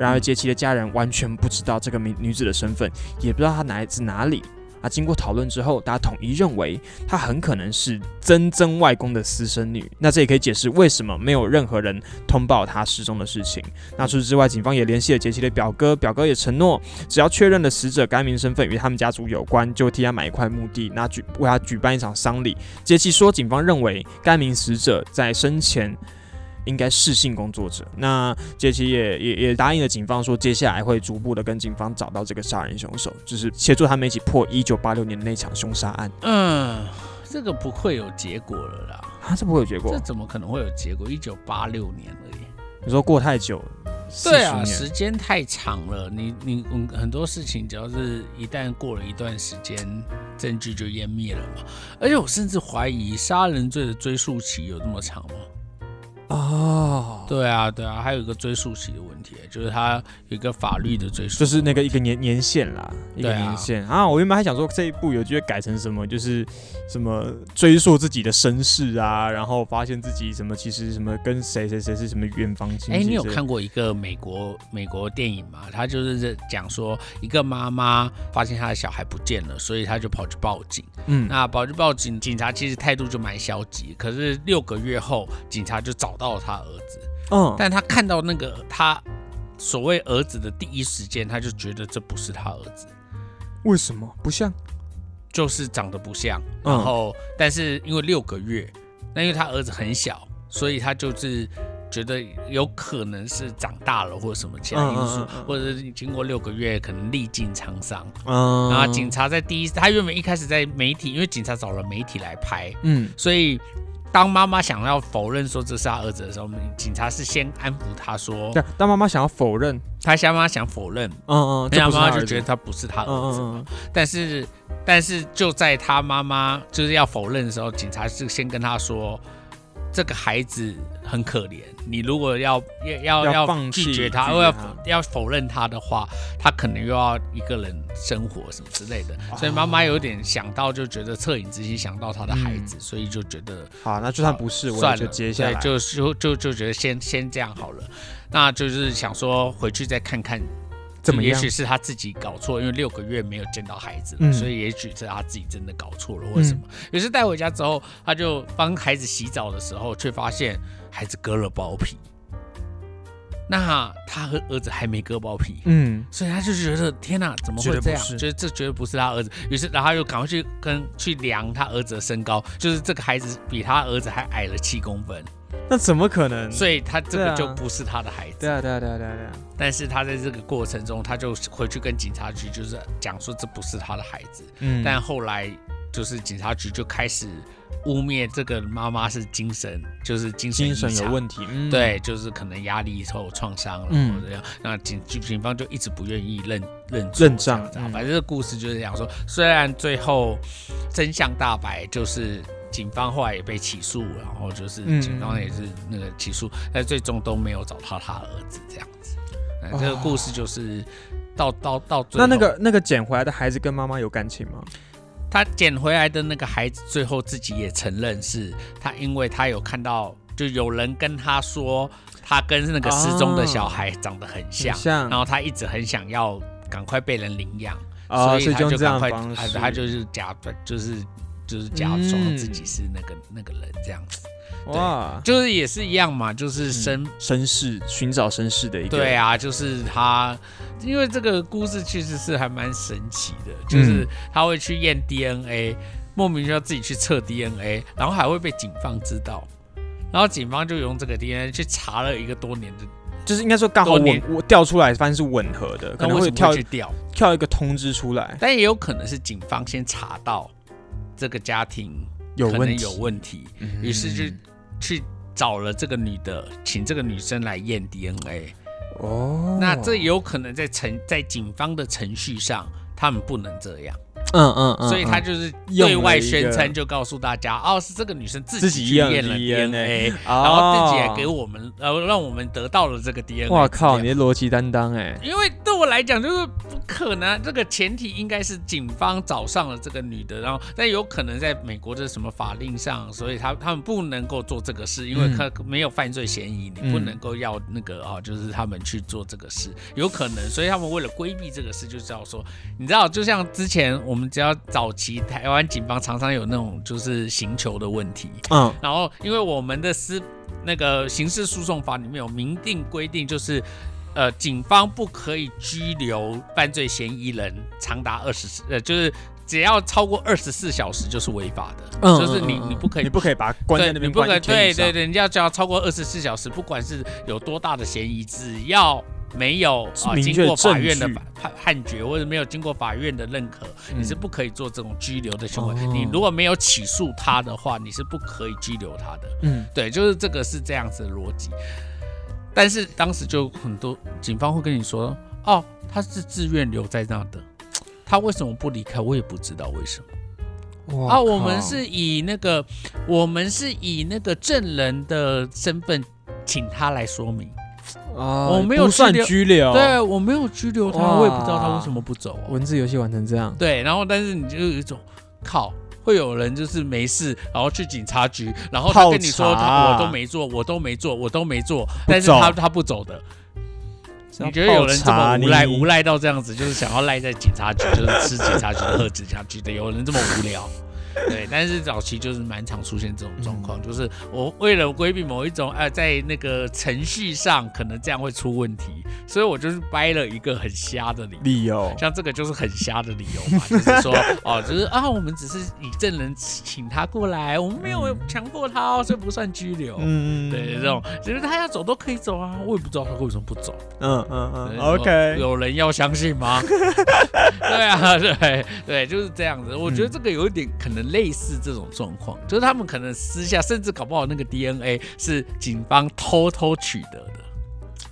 S2: 然而，杰奇的家人完全不知道这个女女子的身份，也不知道她来自哪里。啊，经过讨论之后，大家统一认为她很可能是曾曾外公的私生女。那这也可以解释为什么没有任何人通报她失踪的事情。那除此之外，警方也联系了杰奇的表哥，表哥也承诺，只要确认了死者该名身份与他们家族有关，就替他买一块墓地，那举为他举办一场丧礼。杰奇说，警方认为该名死者在生前应该是性工作者。那杰奇也也也答应了警方说，接下来会逐步的跟警方找到这个杀人凶手，就是协助他们一起破一九八六年的那场凶杀案。
S1: 嗯，这个不会有结果了啦，
S2: 啊，这不会有结果
S1: 这？怎么可能会有结果？一九八六年而已。
S2: 你说过太久，
S1: 对啊，时间太长了，你你嗯很多事情，只要是一旦过了一段时间，证据就湮灭了嘛。而且我甚至怀疑杀人罪的追诉期有这么长吗？
S2: 哦，
S1: 对啊，对啊，还有一个追溯期的问题，就是它有一个法律的追溯，
S2: 就是那个一个年年限啦，一个年限啊我原本还想说这一部有机会改成什么，就是什么追溯自己的身世啊，然后发现自己什么其实什么跟谁谁谁是什么远方亲戚。
S1: 哎，你有看？过一个美国美国电影吗？他就是讲说，一个妈妈发现她的小孩不见了，所以她就跑去报警。
S2: 嗯，
S1: 那跑去报警，警察其实态度就蛮消极。可是六个月后，警察就找到了他儿子，
S2: 嗯，
S1: 但他看到那个他所谓儿子的第一时间，他就觉得这不是他儿子，
S2: 为什么不像？
S1: 就是长得不像。
S2: 嗯
S1: 然后，但是因为六个月，那因为他儿子很小，所以他就是。觉得有可能是长大了或者什么其他因素，或者是经过六个月可能历尽沧桑，
S2: 嗯，
S1: 然后警察在第一，他原本一开始在媒体，因为警察找了媒体来拍，
S2: 嗯
S1: 所以当妈妈想要否认说这是他儿子的时候，警察是先安抚他说，
S2: 对，当妈妈想要否认，
S1: 他妈妈想否认，
S2: 嗯嗯，这
S1: 那妈妈就觉得他不是他
S2: 嗯
S1: 儿子，
S2: 嗯
S1: 但是但是就在他妈妈就是要否认的时候，警察是先跟他说。这个孩子很可怜，你如果要要要
S2: 要放弃
S1: 拒绝他，或要要否认他的话，他可能又要一个人生活什么之类的，所以妈妈有点想到，就觉得恻隐之心想到他的孩子，所以就觉得
S2: 嗯，好，那就算不是，我就
S1: 算了，
S2: 接下来
S1: 对，就就就就觉得先先这样好了，那就是想说回去再看看
S2: 怎么样
S1: 也许？是他自己搞错，因为六个月没有见到孩子了，
S2: 嗯
S1: 所以也许是他自己真的搞错了，或者什么。于是带回家之后，他就帮孩子洗澡的时候，却发现孩子割了包皮。那他和儿子还没割包皮，
S2: 嗯，
S1: 所以他就觉得天哪，怎么
S2: 绝
S1: 会这样？觉得这绝对不是他儿子。于是，然后他又赶快去跟去量他儿子的身高，就是这个孩子比他儿子还矮了七公分，
S2: 那怎么可能？
S1: 所以他这个就不是他的孩子。
S2: 对啊，对啊，对啊，对啊，对啊。
S1: 但是他在这个过程中，他就回去跟警察局就是讲说这不是他的孩子。
S2: 嗯，
S1: 但后来就是警察局就开始污蔑这个妈妈是精神，就是精神
S2: 精神有问题。嗯，
S1: 对，就是可能压力受创伤了，
S2: 嗯
S1: 或者这样。那警警警方就一直不愿意认认
S2: 认账
S1: 反正这个故事就是讲说，虽然最后真相大白，就是警方后来也被起诉，然后就是
S2: 嗯
S1: 警方也是那个起诉，但最终都没有找到他儿子这样子。那这个故事就是到到到最
S2: 那那个那个捡回来的孩子跟妈妈有感情吗？
S1: 他捡回来的那个孩子，最后自己也承认是他，因为他有看到，就有人跟他说，他跟那个失踪的小孩长得很像，
S2: 很像
S1: 然后他一直很想要赶快被人领养，
S2: 啊，
S1: 所以他
S2: 就
S1: 赶快，他他就是假，就是就是假装自己是那个、那个人这样子，
S2: 哇，
S1: 就是也是一样嘛，就是身
S2: 身世寻找身世的一个
S1: 对啊，就是他，因为这个故事其实是还蛮神奇的，就是他会去验 DNA，莫名其妙自己去测 DNA，然后还会被警方知道，然后警方就用这个 DNA 去查了一个多年的，
S2: 就是应该说刚好
S1: 多年
S2: 吻我调出来，发现是吻合的，可能会跳
S1: 会去调？
S2: 跳一个通知出来，
S1: 但也有可能是警方先查到这个家庭
S2: 有问题，
S1: 可能有问题，
S2: 嗯
S1: 于是就去找了这个女的，请这个女生来验 DNA。
S2: 哦，
S1: 那这有可能在程在警方的程序上，他们不能这样。
S2: 嗯嗯嗯，
S1: 所以他
S2: 嗯。
S1: 就是对外宣称，就告诉大家，哦，是这个女生自
S2: 自
S1: 己去验了
S2: DNA
S1: 然后自己也给
S2: 我，
S1: 我们，呃，让我们得到了这个 DNA。
S2: 哇靠，你的逻辑担当哎，
S1: 因为对我来讲，就是不可能。这个前提应该是警方找上了这个女的，然后但有可能在美国的什么法令上，所以他他们不能够做这个事，因为
S2: 嗯。
S1: 他没有犯罪嫌疑，你
S2: 嗯
S1: 不能够要那个啊、就是他们去做这个事，有可能，所以他们为了规避这个事，就知道说，你知道，就像之前我们只要早期台湾警方常常有那种就是刑求的问题，
S2: 嗯。
S1: 然后因为我们的司那个刑事诉讼法里面有明定规定，就是呃警方不可以拘留犯罪嫌疑人长达二十呃就是。只要超过二十四小时就是违法的，
S2: 嗯
S1: 就是你你不可以
S2: 你不可以把他关在
S1: 对
S2: 那边
S1: 你不可以对对对，你要只要超过二十四小时，不管是有多大的嫌疑，只要没有啊、经过法院的判判决，或者没有经过法院的认可，你是不可以做这种拘留的行为。
S2: 哦
S1: 你如果没有起诉他的话，你是不可以拘留他的。
S2: 嗯
S1: 对，就是这个是这样子的逻辑。但是当时就很多警方会跟你说，哦，他是自愿留在那的，他为什么不离开？我也不知道为什么。
S2: 哇
S1: 啊，我们是以那个，我们是以那个证人的身份请他来说明。
S2: 啊，
S1: 我没有
S2: 不算
S1: 拘留，对，我没有拘留他，我也不知道他为什么不走、啊。
S2: 文字游戏玩成这样，
S1: 对，然后但是你就有一种靠。会有人就是没事，然后去警察局，然后他跟你说他我都没做，我都没做，我都没做，但是他他不走的。你觉得有人这么无赖无赖到这样子，就是想要赖在警察局，就是吃警察局的喝警察局的，有人这么无聊？对，但是早期就是蛮常出现这种状况，就是我为了规避某一种呃，在那个程序上可能这样会出问题，所以我就是掰了一个很瞎的理由。
S2: 理由，
S1: 像这个就是很瞎的理由嘛，就是说哦，就是啊，我们只是以证人请他过来，我们没有强迫他哦，所以不算拘留。
S2: 嗯
S1: 对，这种就是他要走都可以走啊，我也不知道他为什么不走。
S2: 嗯嗯嗯，OK，
S1: 有有人要相信吗？对啊，对对，就是这样子。我觉得
S2: 嗯
S1: 这个有一点可能类似这种状况，就是他们可能私下，甚至搞不好那个 DNA 是警方偷偷取得的。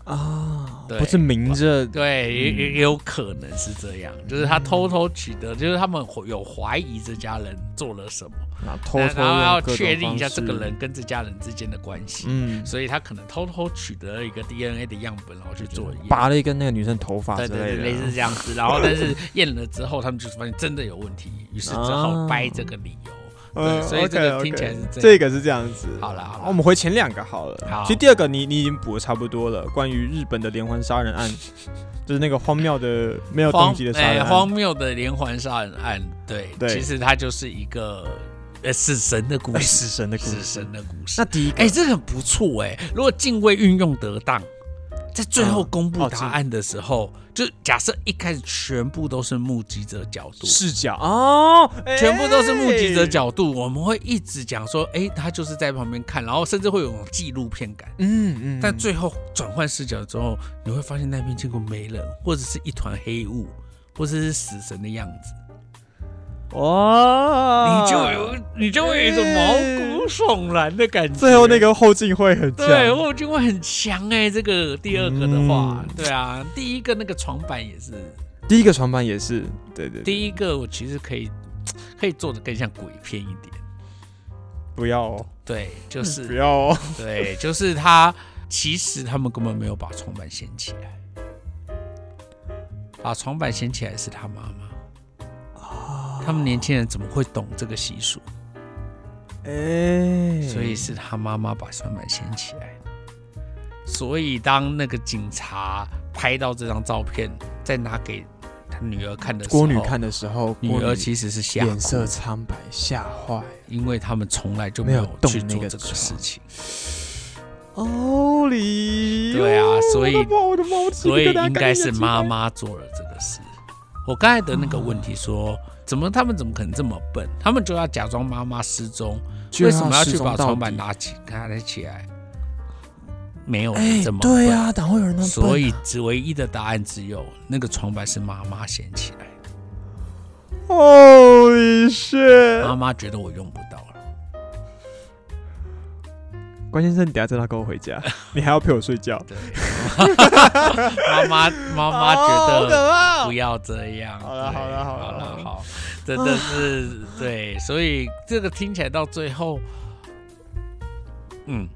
S2: 啊，
S1: 对
S2: 不是明着，
S1: 对，也也也有可能是这样，就是他偷偷取得，就是他们有怀疑这家人做了什么，
S2: 偷偷
S1: 然后要确定一下这个人，跟这家人之间的关系。
S2: 嗯，
S1: 所以他可能偷偷取得了一个 DNA 的样本，然后去做验。
S2: 拔了一根那个女生头发之
S1: 对对对，
S2: 类
S1: 似这样子。然后 但是验了之后，他们就发现真的有问题，于是只好掰这个理由。对，所以这个听起来是这
S2: 个是这样子。
S1: 好了
S2: 我们回前两个好了。
S1: 好
S2: 其实第二个你你已经补的差不多了，关于日本的连环杀人案，就是那个荒谬的没有动
S1: 荒
S2: 机的杀
S1: 哎
S2: 人案。
S1: 荒谬的连环杀人案，对，
S2: 对
S1: 其实它就是一个呃死神的故
S2: 哎
S1: 事，
S2: 死神的故事死。
S1: 神的故事
S2: 那。第一个，
S1: 哎、这个很不错哎、如果敬畏运用得当，在最后
S2: 嗯
S1: 公布
S2: 哦
S1: 答案的时候，就假设一开始全部都是目击者角度，
S2: 视角哦，
S1: 全部都是目击者
S2: 哎。
S1: 角度，我们会一直讲说，哎、他就是在旁边看，然后甚至会有种纪录片感。
S2: 嗯嗯，
S1: 但最后转换视角之后，你会发现那边结果没人，或者是一团黑雾，或者是死神的样子，
S2: 哇，
S1: 你就有你就会有一种毛骨悚然的感觉。
S2: 最后那个后劲会很强。
S1: 对，后劲会很强哎、这个第二个的话，
S2: 嗯。
S1: 对啊，第一个那个床板也是，
S2: 第一个床板也是，对对，对。
S1: 第一个我其实可以可以做的更像鬼片一点，
S2: 不要哦，
S1: 对，就是不
S2: 要哦，
S1: 对，就是他其实他们根本没有把床板掀起来，把床板掀起来是他妈妈，他们年轻人怎么会懂这个习俗？
S2: 哎，
S1: 所以是他妈妈把床板掀起来。所以当那个警察拍到这张照片，再拿给他女儿看的时候，
S2: 郭女看的时候，
S1: 女儿其实是吓哭
S2: 脸色苍白，吓坏。
S1: 因为他们从来就没有去做这个事情，
S2: 哦哩，
S1: 对啊所以所以应该是妈妈做了这个事。我刚才的那个问题说，怎么他们怎么可能这么笨？他们就要假装妈妈失踪，
S2: 就
S1: 为什么要去把床板拿起拿得起来？没有人
S2: 哎
S1: 这么笨。
S2: 对啊，哪会有人那么笨啊
S1: 所以只唯一的答案只有那个床板是妈妈掀起来的
S2: ，Holy shit！
S1: 妈妈觉得我用不到了，
S2: 关先生你等下真的要跟我回家，你还要陪我睡觉。
S1: 对，妈妈妈妈觉得不要这样，
S2: 好了好了好了
S1: 好了
S2: 好，
S1: 真的是 对，所以这个听起来到最后，嗯。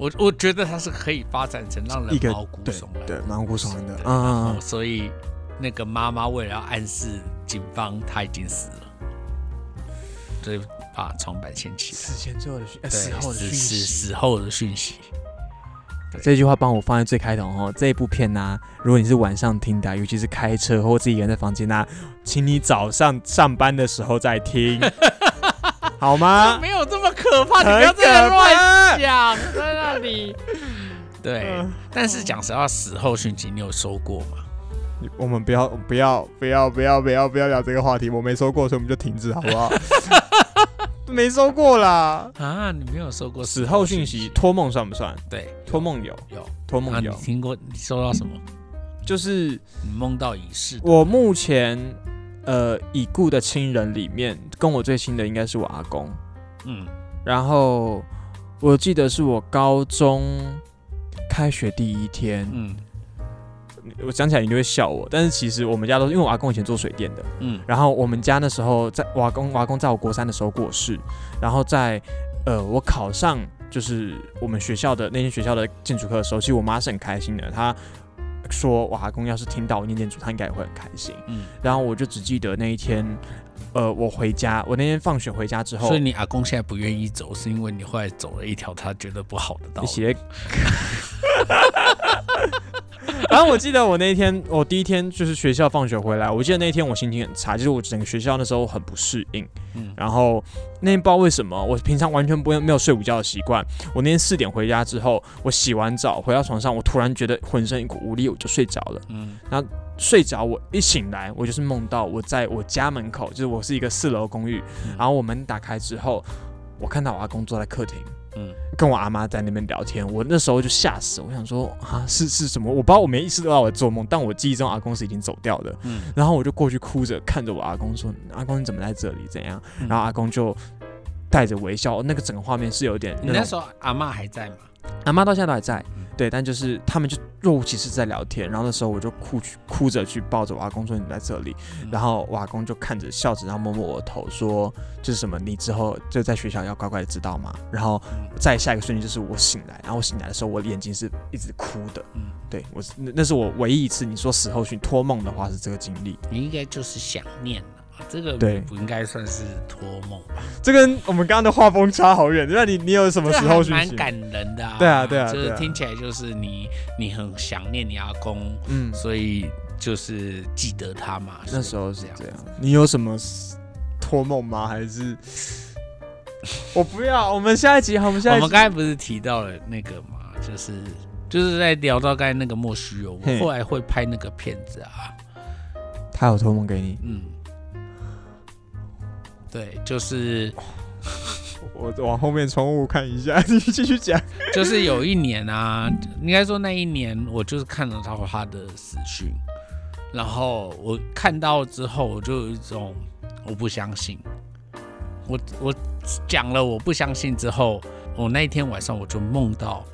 S1: 我我觉得它是可以发展成让人
S2: 一个
S1: 毛骨
S2: 对
S1: 悚然
S2: 对毛骨悚然的
S1: 啊
S2: 嗯嗯嗯
S1: 所以那个妈妈为了要暗示警方他已经死了，所以把床板掀起来。
S2: 死前最后的讯，呃
S1: 对，
S2: 死后的讯
S1: 死
S2: 息。
S1: 死后的讯息。
S2: 这句话帮我放在最开头哦。这一部片呢、如果你是晚上听的啊，尤其是开车或自己一个人在房间呐、请你早上上班的时候再听，好吗？
S1: 没有这么可怕，你不要这
S2: 样
S1: 乱
S2: 怕
S1: 讲，在那里。对
S2: 嗯，
S1: 但是讲实话，死后讯息你有收过吗？
S2: 我们不要不要不要不要不要不要聊这个话题，我没收过，所以我们就停止好不好？没收过啦。
S1: 啊，你没有收过
S2: 死后讯息，托梦算不算？
S1: 对，
S2: 托梦有，
S1: 有。啊，
S2: 托梦有，
S1: 你听过？你收到什么？
S2: 就是
S1: 你梦到已逝。
S2: 我目前呃已故的亲人里面，跟我最亲的应该是我阿公。
S1: 嗯，
S2: 然后我记得是我高中开学第一天，
S1: 嗯
S2: 我讲起来你就会笑我，但是其实我们家都是因为我阿公以前做水电的，
S1: 嗯
S2: 然后我们家那时候在我阿公我阿公在我国三的时候过世，然后在呃我考上就是我们学校的那间学校的建筑课的时候，其实我妈是很开心的，她说我阿公要是听到我念建筑，他应该也会很开心。
S1: 嗯。
S2: 然后我就只记得那一天，呃，我回家，我那天放学回家之后
S1: 所以，你阿公现在不愿意走，是因为你后来走了一条他觉得不好的道路。
S2: 你写。然后我记得我那一天，我第一天就是学校放学回来，我记得那一天我心情很差，就是我整个学校那时候很不适应。
S1: 嗯
S2: 然后那天不知道为什么，我平常完全不会没有睡午觉的习惯。我那天四点回家之后，我洗完澡回到床上，我突然觉得浑身一股无力，我就睡着了。
S1: 嗯
S2: 睡着，我一醒来，我就是梦到我在我家门口，就是我是一个四楼公寓，
S1: 嗯
S2: 然后我门打开之后，我看到我阿公坐在客厅，
S1: 嗯
S2: 跟我阿妈在那边聊天，我那时候就吓死，我想说啊是是什么？我不知道，我没意识到我在做梦，但我记忆中阿公是已经走掉的，
S1: 嗯，
S2: 然后我就过去哭着看着我阿公说：“阿公你怎么在这里？怎样？”
S1: 嗯
S2: 然后阿公就带着微笑，那个整个画面是有点
S1: 你那时候阿妈还在吗？
S2: 阿妈到现在都还在
S1: 嗯，
S2: 对，但就是他们就若无其事在聊天，然后那时候我就哭去哭着去抱着我阿公说你在这里，
S1: 嗯。
S2: 然后我阿公就看着笑着，然后摸摸我的头说就是什么？你之后就在学校要乖乖的知道吗？然后
S1: 嗯。
S2: 再下一个瞬间就是我醒来，然后我醒来的时候我眼睛是一直哭的，
S1: 嗯，
S2: 对我是那那是我唯一一次你说死后去托梦的话是这个经历，
S1: 你应该就是想念了，这个
S2: 对
S1: 不应该算是托梦吧？
S2: 这跟我们刚刚的画风差好远。那你你有什么时候
S1: 蛮感人的啊。
S2: 对啊对啊
S1: 就是听起来就是你你很想念你阿公，
S2: 嗯，
S1: 所以就是记得他嘛。
S2: 那时候是
S1: 这样。
S2: 你有什么托梦吗？还是我不要？我们下一集好，我们下一集。
S1: 我们刚才不是提到了那个嘛，就是就是在聊到刚才那个莫须有，
S2: 嘿
S1: 我后来会拍那个片子啊，
S2: 他有托梦给你，
S1: 嗯，对，就是
S2: 我往后面窗户看一下，你继续讲。
S1: 就是有一年啊，应该说那一年我就是看得到他的死讯，然后我看到之后，我就有一种我不相信，我我讲了我不相信之后，我那一天晚上我就梦到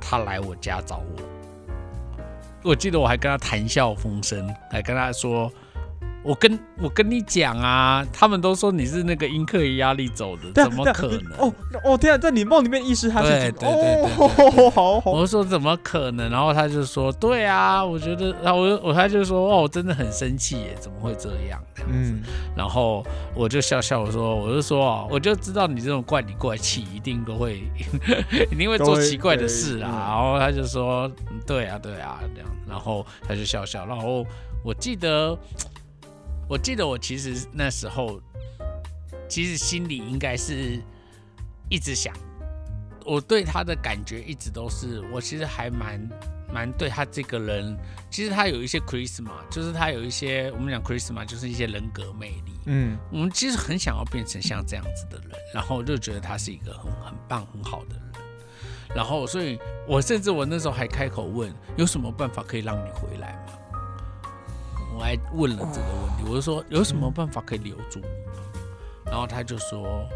S1: 他来我家找我，我记得我还跟他谈笑风生，还跟他说。我跟我跟你讲啊，他们都说你是那个因克压力走的，怎么可能？
S2: 哦哦，天啊，在你梦里面意识他是
S1: 对对对对对
S2: 哦，好好
S1: 我就说怎么可能？然后他就说对啊，我觉得，然后我就我他就说哦，我真的很生气耶，怎么会这样？这样子，
S2: 嗯，
S1: 然后我就笑笑我说，我就说哦，我就知道你这种怪里怪气，一定都会 一定会做奇怪的事啦。
S2: 都会对嗯
S1: 然后他就说嗯对啊对啊这样，然后他就笑笑，然后我记得我记得我其实那时候其实心里应该是一直想。我对他的感觉一直都是，我其实还蛮蛮对他这个人，其实他有一些 charisma，就是他有一些我们讲 charisma 就是一些人格魅力。
S2: 嗯，
S1: 我们其实很想要变成像这样子的人，然后就觉得他是一个很很棒很好的人。然后，所以我甚至我那时候还开口问，有什么办法可以让你回来吗？我还问了这个问题，我就说有什么办法可以留住你吗？然后他就说，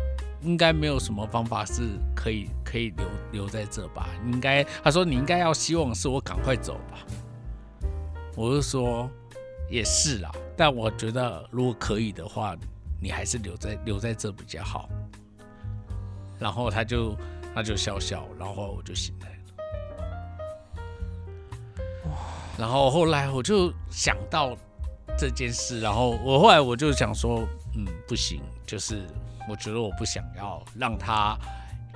S1: 应该没有什么方法是可以可以留留在这吧？应该，他说你应该要希望是我赶快走吧。我就说也是啦，但我觉得如果可以的话，你还是留在留在这比较好。然后他就他就笑笑，然后我就醒来了。然后后来我就想到这件事，然后我后来我就想说，嗯，不行，就是我觉得我不想要让他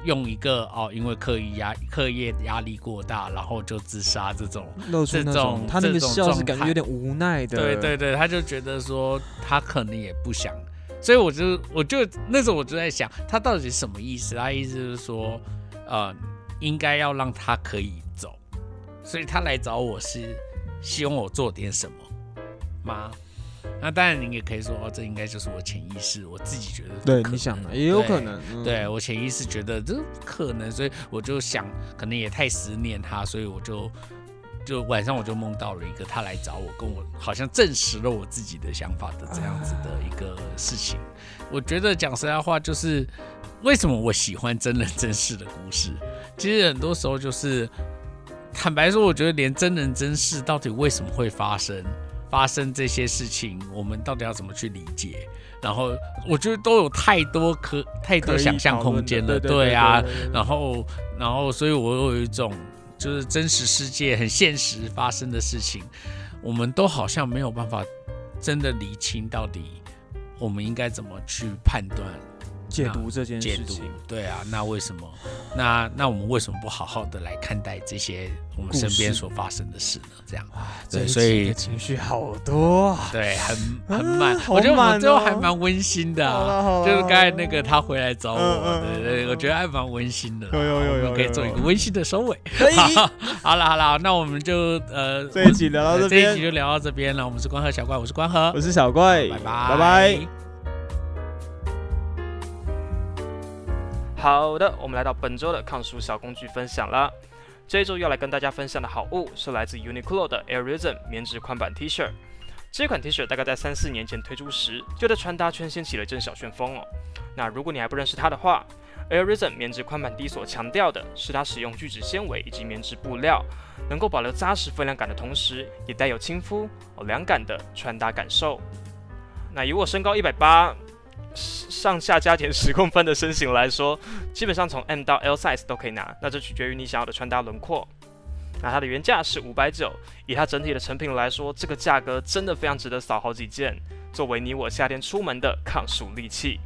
S1: 用一个哦，因为课业压课业压力过大，然后就自杀这种。
S2: 露出那
S1: 这种
S2: 他那个笑是感觉有点无奈的，
S1: 对对对，他就觉得说他可能也不想，所以我就我就那时候我就在想，他到底什么意思？他意思是说，呃，应该要让他可以走，所以他来找我是希望我做点什么吗？那当然，你也可以说，哦，这应该就是我潜意识，我自己觉得
S2: 对，你想的也有可能，嗯
S1: 对我潜意识觉得这可能，所以我就想，可能也太思念他，所以我就就晚上我就梦到了一个他来找我，跟我好像证实了我自己的想法的这样子的一个事情。我觉得讲实在话，就是为什么我喜欢真人真事的故事，其实很多时候就是坦白说，我觉得连真人真事到底为什么会发生。发生这些事情，我们到底要怎么去理解？然后我觉得都有太多可太多想象空间了，
S2: 对对
S1: 啊。然后，然后，所以我有一种就是真实世界很现实发生的事情，我们都好像没有办法真的理清到底我们应该怎么去判断
S2: 解读这件事情，。
S1: 对啊，那为什么？那那我们为什么不好好的来看待这些我们身边所发生的事呢？这样。对所以
S2: 情绪好多啊，
S1: 对，很很
S2: 啊
S1: 满，
S2: 好
S1: 我觉得我们最后还
S2: 哦
S1: 蛮温馨的、啊，就是刚才那个他回来找我，对对，我觉得还蛮温馨的，
S2: 有有有有
S1: 可以做一个温馨的收尾。好了好了，那我们就呃
S2: 这一集聊到这边
S1: 这一集，就聊到这边了。我们是关河小怪，我是关河
S2: 我，是小怪，
S1: 拜拜
S2: 拜拜。
S3: 好的，我们来到本周的抗暑小工具分享啦。这一周要来跟大家分享的好物是来自 Uniqlo 的 Airism 棉质宽版 T 恤。这款 T 恤大概在三四年前推出时，就在穿搭圈掀起了一阵小旋风哦。那如果你还不认识它的话，Airism 棉质宽版 T 所强调的是它使用聚酯纤维以及棉质布料，能够保留扎实分量感的同时，也带有亲肤、哦凉感的穿搭感受。那以我身高一百八，上下加减十公分的身形来说，基本上从 M 到 L size 都可以拿，那这取决于你想要的穿搭轮廓。那它的原价是五百九，以它整体的成品来说，这个价格真的非常值得扫好几件。
S2: 作为你我夏天出门的抗暑利器。